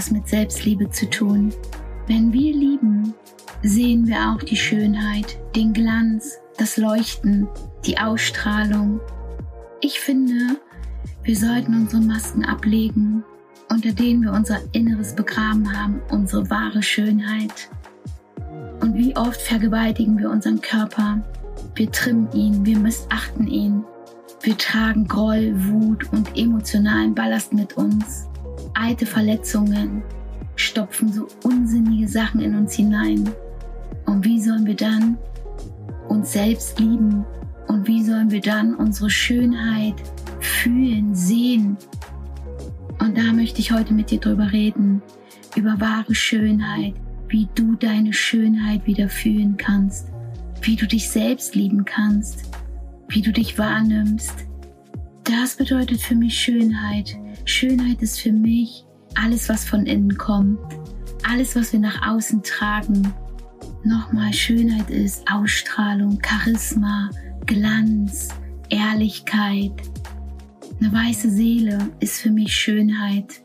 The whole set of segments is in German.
etwas mit Selbstliebe zu tun. Wenn wir lieben, sehen wir auch die Schönheit, den Glanz, das Leuchten, die Ausstrahlung. Ich finde, wir sollten unsere Masken ablegen, unter denen wir unser Inneres begraben haben, unsere wahre Schönheit. Und wie oft vergewaltigen wir unseren Körper? Wir trimmen ihn, wir missachten ihn. Wir tragen Groll, Wut und emotionalen Ballast mit uns. Alte Verletzungen stopfen so unsinnige Sachen in uns hinein. Und wie sollen wir dann uns selbst lieben? Und wie sollen wir dann unsere Schönheit fühlen, sehen? Und da möchte ich heute mit dir drüber reden, über wahre Schönheit, wie du deine Schönheit wieder fühlen kannst, wie du dich selbst lieben kannst, wie du dich wahrnimmst. Das bedeutet für mich Schönheit. Schönheit ist für mich alles, was von innen kommt, alles, was wir nach außen tragen. Nochmal, Schönheit ist Ausstrahlung, Charisma, Glanz, Ehrlichkeit. Eine weiße Seele ist für mich Schönheit.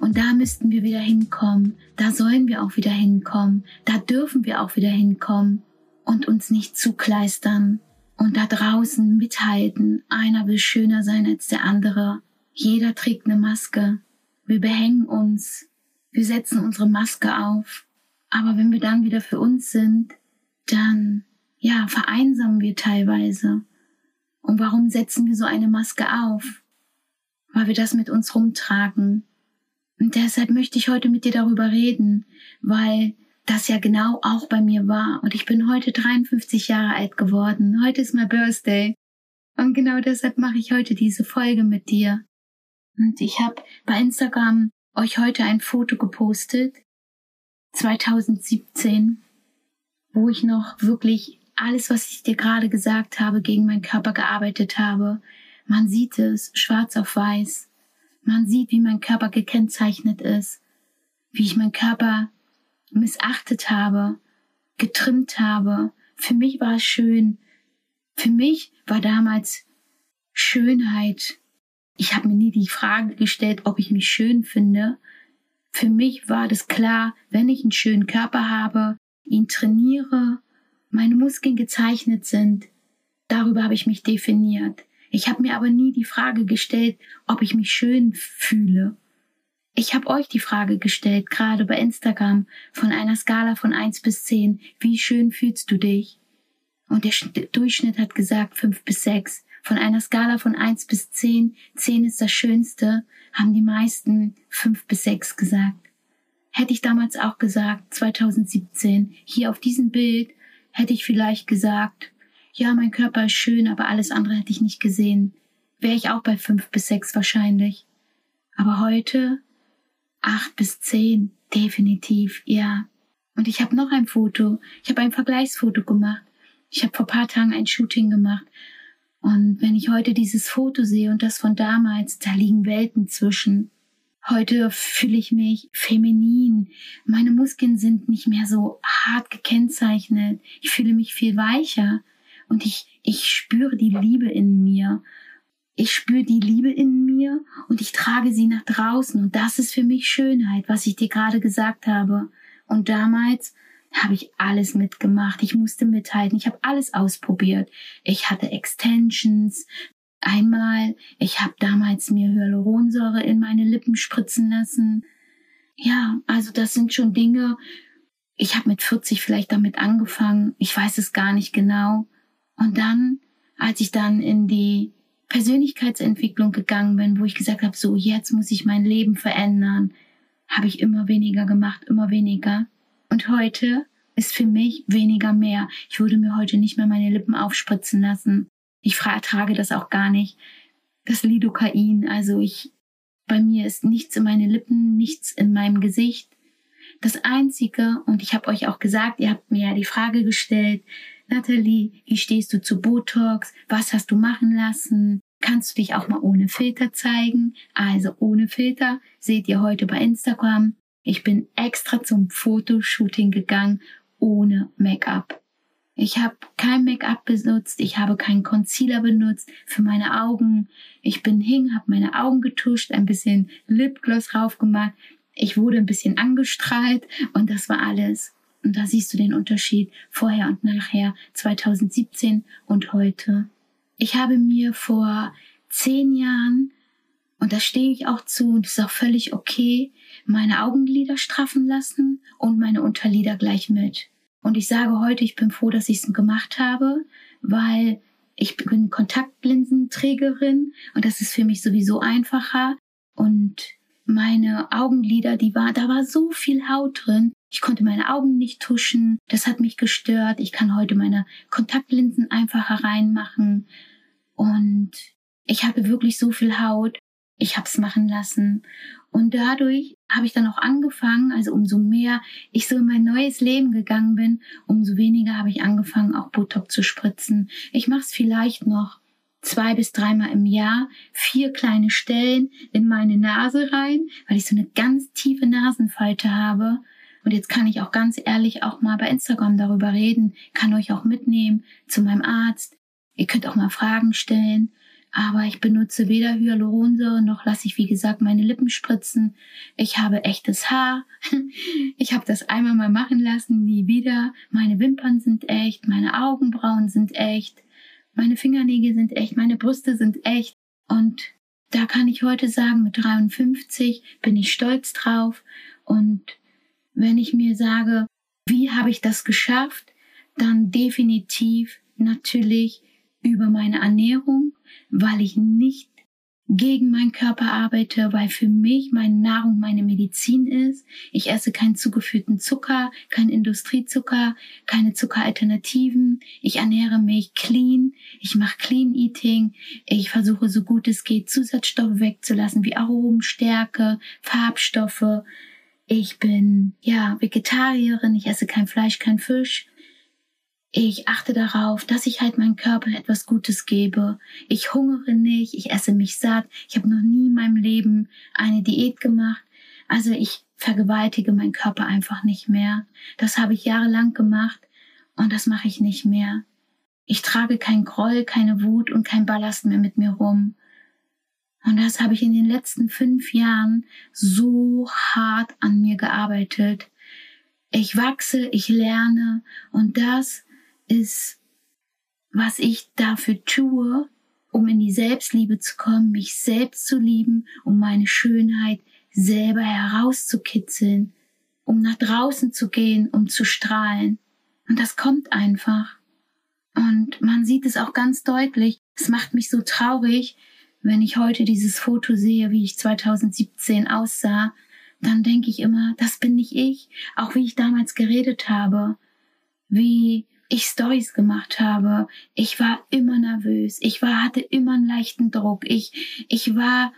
Und da müssten wir wieder hinkommen. Da sollen wir auch wieder hinkommen. Da dürfen wir auch wieder hinkommen und uns nicht zukleistern und da draußen mithalten. Einer will schöner sein als der andere. Jeder trägt eine Maske. Wir behängen uns. Wir setzen unsere Maske auf. Aber wenn wir dann wieder für uns sind, dann, ja, vereinsamen wir teilweise. Und warum setzen wir so eine Maske auf? Weil wir das mit uns rumtragen. Und deshalb möchte ich heute mit dir darüber reden, weil das ja genau auch bei mir war. Und ich bin heute 53 Jahre alt geworden. Heute ist mein Birthday. Und genau deshalb mache ich heute diese Folge mit dir. Und ich habe bei Instagram euch heute ein Foto gepostet, 2017, wo ich noch wirklich alles, was ich dir gerade gesagt habe, gegen meinen Körper gearbeitet habe. Man sieht es schwarz auf weiß. Man sieht, wie mein Körper gekennzeichnet ist, wie ich meinen Körper missachtet habe, getrimmt habe. Für mich war es schön. Für mich war damals Schönheit. Ich habe mir nie die Frage gestellt, ob ich mich schön finde. Für mich war das klar, wenn ich einen schönen Körper habe, ihn trainiere, meine Muskeln gezeichnet sind, darüber habe ich mich definiert. Ich habe mir aber nie die Frage gestellt, ob ich mich schön fühle. Ich habe euch die Frage gestellt, gerade bei Instagram, von einer Skala von eins bis zehn, wie schön fühlst du dich? Und der Durchschnitt hat gesagt fünf bis sechs. Von einer Skala von eins bis zehn, zehn ist das Schönste, haben die meisten fünf bis sechs gesagt. Hätte ich damals auch gesagt, 2017, hier auf diesem Bild, hätte ich vielleicht gesagt, ja, mein Körper ist schön, aber alles andere hätte ich nicht gesehen. Wäre ich auch bei fünf bis sechs wahrscheinlich. Aber heute acht bis zehn, definitiv, ja. Und ich habe noch ein Foto. Ich habe ein Vergleichsfoto gemacht. Ich habe vor paar Tagen ein Shooting gemacht. Und wenn ich heute dieses Foto sehe und das von damals, da liegen Welten zwischen. Heute fühle ich mich feminin. Meine Muskeln sind nicht mehr so hart gekennzeichnet. Ich fühle mich viel weicher und ich, ich spüre die Liebe in mir. Ich spüre die Liebe in mir und ich trage sie nach draußen. Und das ist für mich Schönheit, was ich dir gerade gesagt habe. Und damals habe ich alles mitgemacht. Ich musste mithalten. Ich habe alles ausprobiert. Ich hatte Extensions. Einmal, ich habe damals mir Hyaluronsäure in meine Lippen spritzen lassen. Ja, also das sind schon Dinge. Ich habe mit 40 vielleicht damit angefangen. Ich weiß es gar nicht genau. Und dann, als ich dann in die Persönlichkeitsentwicklung gegangen bin, wo ich gesagt habe, so jetzt muss ich mein Leben verändern, habe ich immer weniger gemacht, immer weniger. Und heute ist für mich weniger mehr. Ich würde mir heute nicht mehr meine Lippen aufspritzen lassen. Ich trage das auch gar nicht. Das Lidocain, also ich, bei mir ist nichts in meine Lippen, nichts in meinem Gesicht. Das Einzige, und ich habe euch auch gesagt, ihr habt mir ja die Frage gestellt, Natalie, wie stehst du zu Botox? Was hast du machen lassen? Kannst du dich auch mal ohne Filter zeigen? Also ohne Filter seht ihr heute bei Instagram. Ich bin extra zum Fotoshooting gegangen ohne Make-up. Ich habe kein Make-up benutzt, ich habe keinen Concealer benutzt für meine Augen. Ich bin hin, habe meine Augen getuscht, ein bisschen Lipgloss raufgemacht. Ich wurde ein bisschen angestrahlt und das war alles. Und da siehst du den Unterschied vorher und nachher, 2017 und heute. Ich habe mir vor zehn Jahren, und da stehe ich auch zu, und ist auch völlig okay, meine Augenlider straffen lassen und meine Unterlider gleich mit. Und ich sage heute, ich bin froh, dass ich es gemacht habe, weil ich bin Kontaktlinsenträgerin und das ist für mich sowieso einfacher. Und meine Augenlider, die war, da war so viel Haut drin. Ich konnte meine Augen nicht tuschen. Das hat mich gestört. Ich kann heute meine Kontaktlinsen einfacher reinmachen. Und ich habe wirklich so viel Haut. Ich habe es machen lassen. Und dadurch habe ich dann auch angefangen, also umso mehr ich so in mein neues Leben gegangen bin, umso weniger habe ich angefangen, auch Botox zu spritzen. Ich mache es vielleicht noch zwei bis dreimal im Jahr, vier kleine Stellen in meine Nase rein, weil ich so eine ganz tiefe Nasenfalte habe. Und jetzt kann ich auch ganz ehrlich auch mal bei Instagram darüber reden, kann euch auch mitnehmen zu meinem Arzt. Ihr könnt auch mal Fragen stellen. Aber ich benutze weder Hyaluronsäure noch lasse ich, wie gesagt, meine Lippen spritzen. Ich habe echtes Haar. Ich habe das einmal mal machen lassen, nie wieder. Meine Wimpern sind echt, meine Augenbrauen sind echt, meine Fingernägel sind echt, meine Brüste sind echt. Und da kann ich heute sagen, mit 53 bin ich stolz drauf. Und wenn ich mir sage, wie habe ich das geschafft, dann definitiv natürlich über meine Ernährung, weil ich nicht gegen meinen Körper arbeite, weil für mich meine Nahrung meine Medizin ist. Ich esse keinen zugeführten Zucker, keinen Industriezucker, keine Zuckeralternativen. Ich ernähre mich clean. Ich mache Clean Eating. Ich versuche so gut es geht Zusatzstoffe wegzulassen wie Aromen, Stärke, Farbstoffe. Ich bin ja Vegetarierin. Ich esse kein Fleisch, kein Fisch. Ich achte darauf, dass ich halt meinem Körper etwas Gutes gebe. Ich hungere nicht, ich esse mich satt. Ich habe noch nie in meinem Leben eine Diät gemacht. Also ich vergewaltige meinen Körper einfach nicht mehr. Das habe ich jahrelang gemacht und das mache ich nicht mehr. Ich trage kein Groll, keine Wut und kein Ballast mehr mit mir rum. Und das habe ich in den letzten fünf Jahren so hart an mir gearbeitet. Ich wachse, ich lerne und das ist, was ich dafür tue, um in die Selbstliebe zu kommen, mich selbst zu lieben, um meine Schönheit selber herauszukitzeln, um nach draußen zu gehen, um zu strahlen. Und das kommt einfach. Und man sieht es auch ganz deutlich. Es macht mich so traurig, wenn ich heute dieses Foto sehe, wie ich 2017 aussah. Dann denke ich immer, das bin nicht ich. Auch wie ich damals geredet habe. Wie ich Stories gemacht habe. Ich war immer nervös. Ich war, hatte immer einen leichten Druck. Ich, ich war,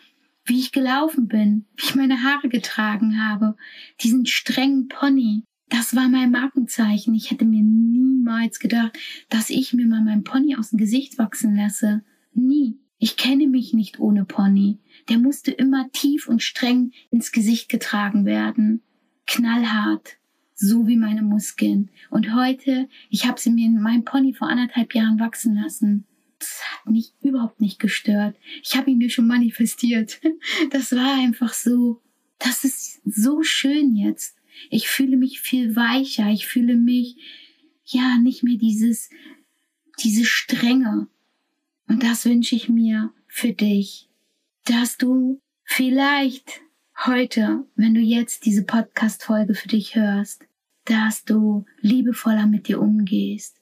wie ich gelaufen bin, wie ich meine Haare getragen habe. Diesen strengen Pony. Das war mein Markenzeichen. Ich hätte mir niemals gedacht, dass ich mir mal mein Pony aus dem Gesicht wachsen lasse. Nie. Ich kenne mich nicht ohne Pony. Der musste immer tief und streng ins Gesicht getragen werden. Knallhart so wie meine Muskeln. Und heute, ich habe sie mir in meinem Pony vor anderthalb Jahren wachsen lassen. Das hat mich überhaupt nicht gestört. Ich habe ihn mir schon manifestiert. Das war einfach so. Das ist so schön jetzt. Ich fühle mich viel weicher. Ich fühle mich, ja, nicht mehr dieses, diese Strenge. Und das wünsche ich mir für dich, dass du vielleicht heute, wenn du jetzt diese Podcast-Folge für dich hörst, dass du liebevoller mit dir umgehst,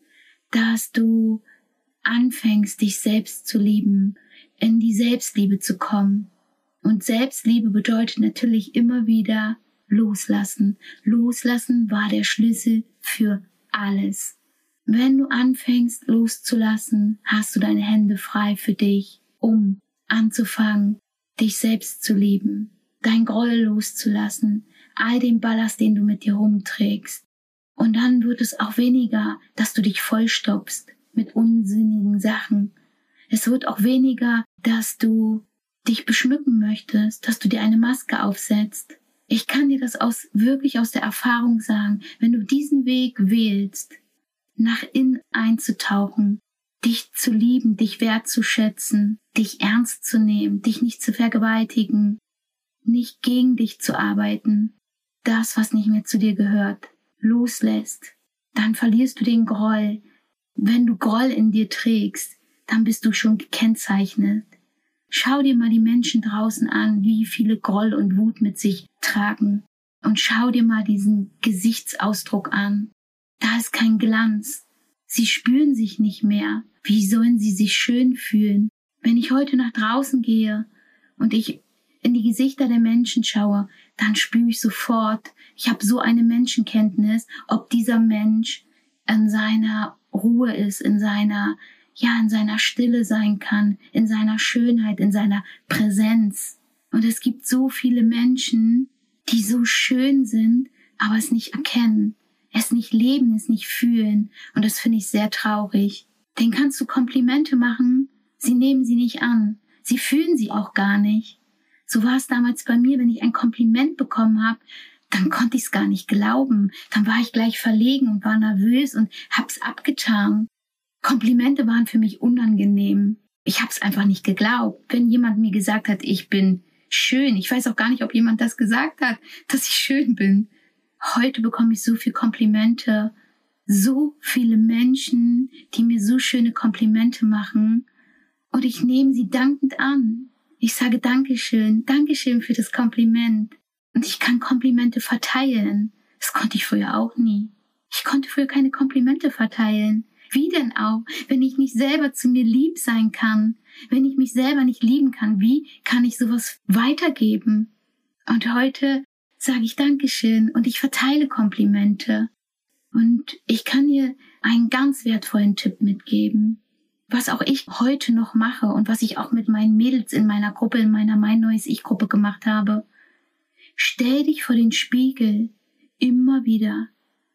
dass du anfängst, dich selbst zu lieben, in die Selbstliebe zu kommen. Und Selbstliebe bedeutet natürlich immer wieder loslassen. Loslassen war der Schlüssel für alles. Wenn du anfängst loszulassen, hast du deine Hände frei für dich, um anzufangen, dich selbst zu lieben, dein Groll loszulassen, all den Ballast, den du mit dir rumträgst. Und dann wird es auch weniger, dass du dich vollstopfst mit unsinnigen Sachen. Es wird auch weniger, dass du dich beschmücken möchtest, dass du dir eine Maske aufsetzt. Ich kann dir das aus, wirklich aus der Erfahrung sagen. Wenn du diesen Weg wählst, nach innen einzutauchen, dich zu lieben, dich wertzuschätzen, dich ernst zu nehmen, dich nicht zu vergewaltigen, nicht gegen dich zu arbeiten. Das, was nicht mehr zu dir gehört, loslässt, dann verlierst du den Groll. Wenn du Groll in dir trägst, dann bist du schon gekennzeichnet. Schau dir mal die Menschen draußen an, wie viele Groll und Wut mit sich tragen. Und schau dir mal diesen Gesichtsausdruck an. Da ist kein Glanz. Sie spüren sich nicht mehr. Wie sollen sie sich schön fühlen? Wenn ich heute nach draußen gehe und ich in die Gesichter der Menschen schaue, dann spüre ich sofort, ich habe so eine Menschenkenntnis, ob dieser Mensch in seiner Ruhe ist, in seiner, ja, in seiner Stille sein kann, in seiner Schönheit, in seiner Präsenz. Und es gibt so viele Menschen, die so schön sind, aber es nicht erkennen, es nicht leben, es nicht fühlen. Und das finde ich sehr traurig. Den kannst du Komplimente machen, sie nehmen sie nicht an. Sie fühlen sie auch gar nicht. So war es damals bei mir, wenn ich ein Kompliment bekommen habe, dann konnte ich es gar nicht glauben. Dann war ich gleich verlegen und war nervös und hab's abgetan. Komplimente waren für mich unangenehm. Ich hab's einfach nicht geglaubt. Wenn jemand mir gesagt hat, ich bin schön, ich weiß auch gar nicht, ob jemand das gesagt hat, dass ich schön bin. Heute bekomme ich so viel Komplimente, so viele Menschen, die mir so schöne Komplimente machen und ich nehme sie dankend an. Ich sage Dankeschön, Dankeschön für das Kompliment. Und ich kann Komplimente verteilen. Das konnte ich früher auch nie. Ich konnte früher keine Komplimente verteilen. Wie denn auch, wenn ich nicht selber zu mir lieb sein kann? Wenn ich mich selber nicht lieben kann, wie kann ich sowas weitergeben? Und heute sage ich Dankeschön und ich verteile Komplimente. Und ich kann dir einen ganz wertvollen Tipp mitgeben was auch ich heute noch mache und was ich auch mit meinen Mädels in meiner Gruppe, in meiner Mein Neues Ich-Gruppe gemacht habe. Stell dich vor den Spiegel immer wieder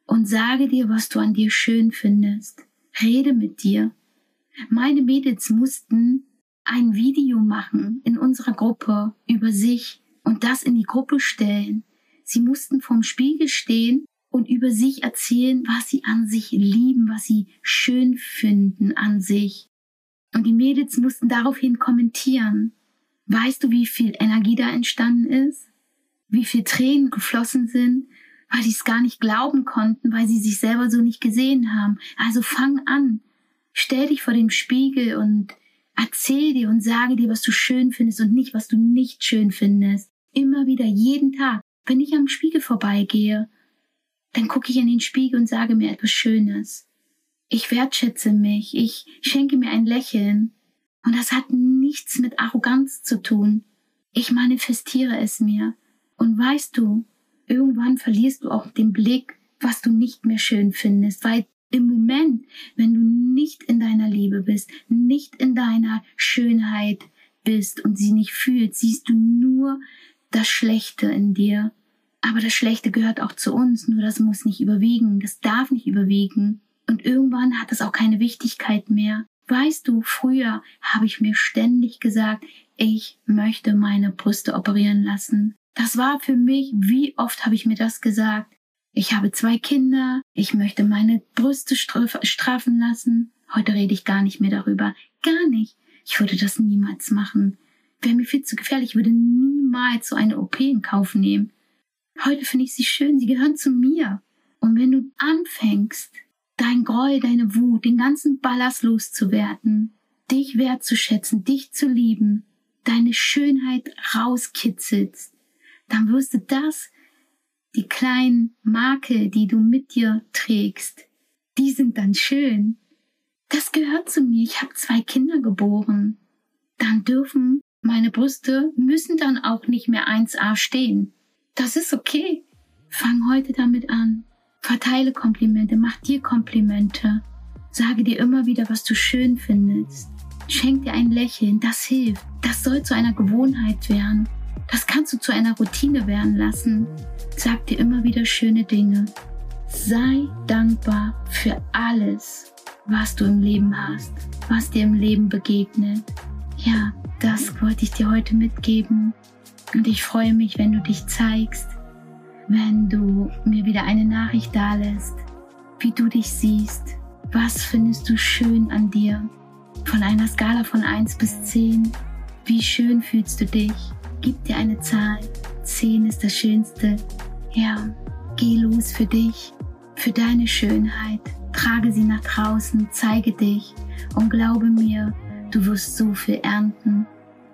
und sage dir, was du an dir schön findest. Rede mit dir. Meine Mädels mussten ein Video machen in unserer Gruppe über sich und das in die Gruppe stellen. Sie mussten vorm Spiegel stehen und über sich erzählen, was sie an sich lieben, was sie schön finden an sich. Und die Mädels mussten daraufhin kommentieren. Weißt du, wie viel Energie da entstanden ist? Wie viel Tränen geflossen sind, weil sie es gar nicht glauben konnten, weil sie sich selber so nicht gesehen haben. Also fang an. Stell dich vor dem Spiegel und erzähl dir und sage dir, was du schön findest und nicht, was du nicht schön findest. Immer wieder, jeden Tag. Wenn ich am Spiegel vorbeigehe, dann gucke ich in den Spiegel und sage mir etwas Schönes. Ich wertschätze mich, ich schenke mir ein Lächeln. Und das hat nichts mit Arroganz zu tun. Ich manifestiere es mir. Und weißt du, irgendwann verlierst du auch den Blick, was du nicht mehr schön findest, weil im Moment, wenn du nicht in deiner Liebe bist, nicht in deiner Schönheit bist und sie nicht fühlst, siehst du nur das Schlechte in dir. Aber das Schlechte gehört auch zu uns, nur das muss nicht überwiegen, das darf nicht überwiegen. Und irgendwann hat es auch keine Wichtigkeit mehr. Weißt du, früher habe ich mir ständig gesagt, ich möchte meine Brüste operieren lassen. Das war für mich, wie oft habe ich mir das gesagt? Ich habe zwei Kinder, ich möchte meine Brüste straffen lassen. Heute rede ich gar nicht mehr darüber. Gar nicht. Ich würde das niemals machen. Wäre mir viel zu gefährlich, ich würde niemals so eine OP in Kauf nehmen. Heute finde ich sie schön, sie gehören zu mir. Und wenn du anfängst, dein Groll, deine Wut, den ganzen Ballast loszuwerden, dich wertzuschätzen, dich zu lieben, deine Schönheit rauskitzelst, dann wirst du das, die kleinen Makel, die du mit dir trägst, die sind dann schön. Das gehört zu mir. Ich habe zwei Kinder geboren. Dann dürfen meine Brüste müssen dann auch nicht mehr 1a stehen. Das ist okay. Fang heute damit an. Verteile Komplimente, mach dir Komplimente. Sage dir immer wieder, was du schön findest. Schenk dir ein Lächeln, das hilft. Das soll zu einer Gewohnheit werden. Das kannst du zu einer Routine werden lassen. Sag dir immer wieder schöne Dinge. Sei dankbar für alles, was du im Leben hast, was dir im Leben begegnet. Ja, das wollte ich dir heute mitgeben. Und ich freue mich, wenn du dich zeigst, wenn du mir wieder eine Nachricht dalässt, wie du dich siehst. Was findest du schön an dir? Von einer Skala von 1 bis 10, wie schön fühlst du dich? Gib dir eine Zahl. Zehn ist das Schönste. Ja, geh los für dich, für deine Schönheit. Trage sie nach draußen, zeige dich und glaube mir, du wirst so viel ernten.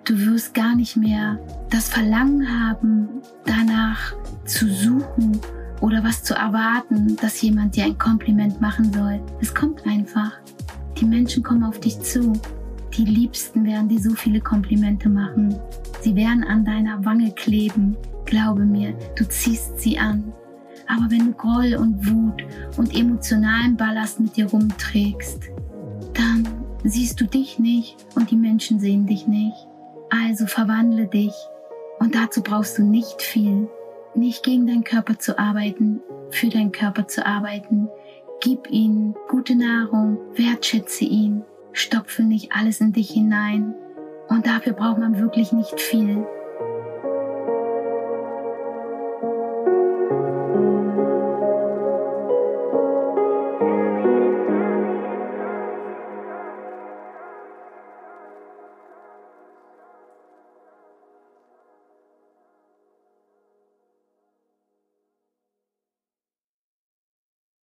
Du wirst gar nicht mehr das Verlangen haben, danach zu suchen oder was zu erwarten, dass jemand dir ein Kompliment machen soll. Es kommt einfach. Die Menschen kommen auf dich zu. Die Liebsten werden dir so viele Komplimente machen. Sie werden an deiner Wange kleben. Glaube mir, du ziehst sie an. Aber wenn du Groll und Wut und emotionalen Ballast mit dir rumträgst, dann siehst du dich nicht und die Menschen sehen dich nicht. Also verwandle dich. Und dazu brauchst du nicht viel. Nicht gegen deinen Körper zu arbeiten, für deinen Körper zu arbeiten. Gib ihm gute Nahrung, wertschätze ihn, stopfe nicht alles in dich hinein. Und dafür braucht man wirklich nicht viel.